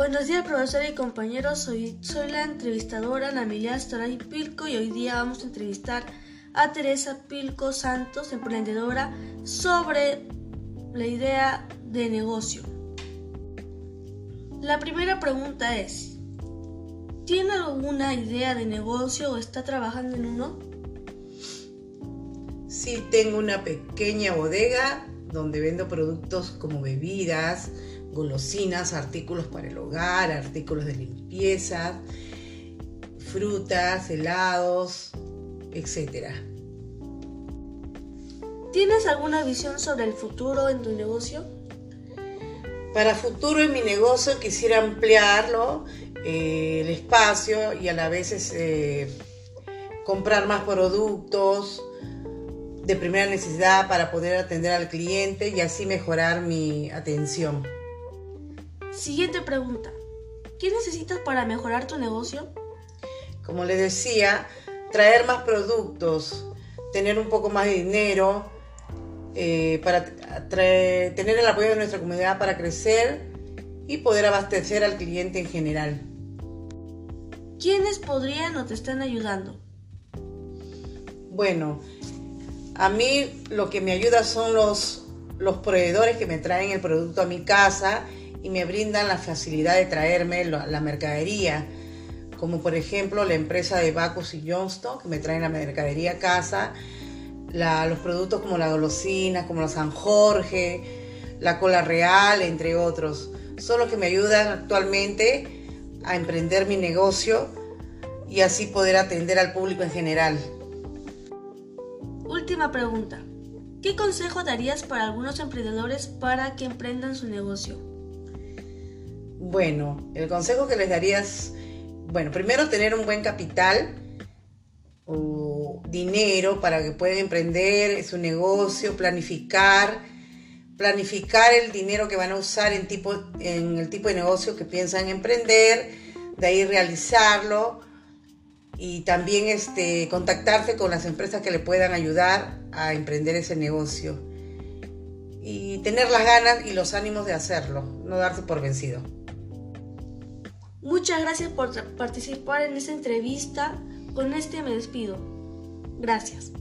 Buenos días, profesora y compañeros. Soy, soy la entrevistadora Namilia Storay Pilco y hoy día vamos a entrevistar a Teresa Pilco Santos, emprendedora, sobre la idea de negocio. La primera pregunta es, ¿tiene alguna idea de negocio o está trabajando en uno? Sí, tengo una pequeña bodega donde vendo productos como bebidas, golosinas, artículos para el hogar, artículos de limpieza, frutas, helados, etc. ¿Tienes alguna visión sobre el futuro en tu negocio? Para futuro en mi negocio quisiera ampliarlo, eh, el espacio y a la vez eh, comprar más productos de primera necesidad para poder atender al cliente y así mejorar mi atención. Siguiente pregunta. ¿Qué necesitas para mejorar tu negocio? Como les decía, traer más productos, tener un poco más de dinero, eh, para tener el apoyo de nuestra comunidad para crecer y poder abastecer al cliente en general. ¿Quiénes podrían o te están ayudando? Bueno, a mí lo que me ayuda son los, los proveedores que me traen el producto a mi casa y me brindan la facilidad de traerme la, mercadería, como por ejemplo la empresa de Bacus y Johnston, que me traen la mercadería a casa, los productos como la golosina, como la San Jorge, la cola real, entre otros. Son los que me ayudan actualmente a emprender mi negocio y así poder atender al público en general. Última pregunta. ¿Qué consejo darías para algunos emprendedores para que emprendan su negocio? Bueno, el consejo que les daría es, bueno, primero tener un buen capital o dinero para que puedan emprender su negocio, planificar, planificar el dinero que van a usar en, tipo, en el tipo de negocio que piensan emprender, de ahí realizarlo y también este, contactarse con las empresas que le puedan ayudar a emprender ese negocio y tener las ganas y los ánimos de hacerlo, no darse por vencido. Muchas gracias por participar en esta entrevista. Con este me despido. Gracias.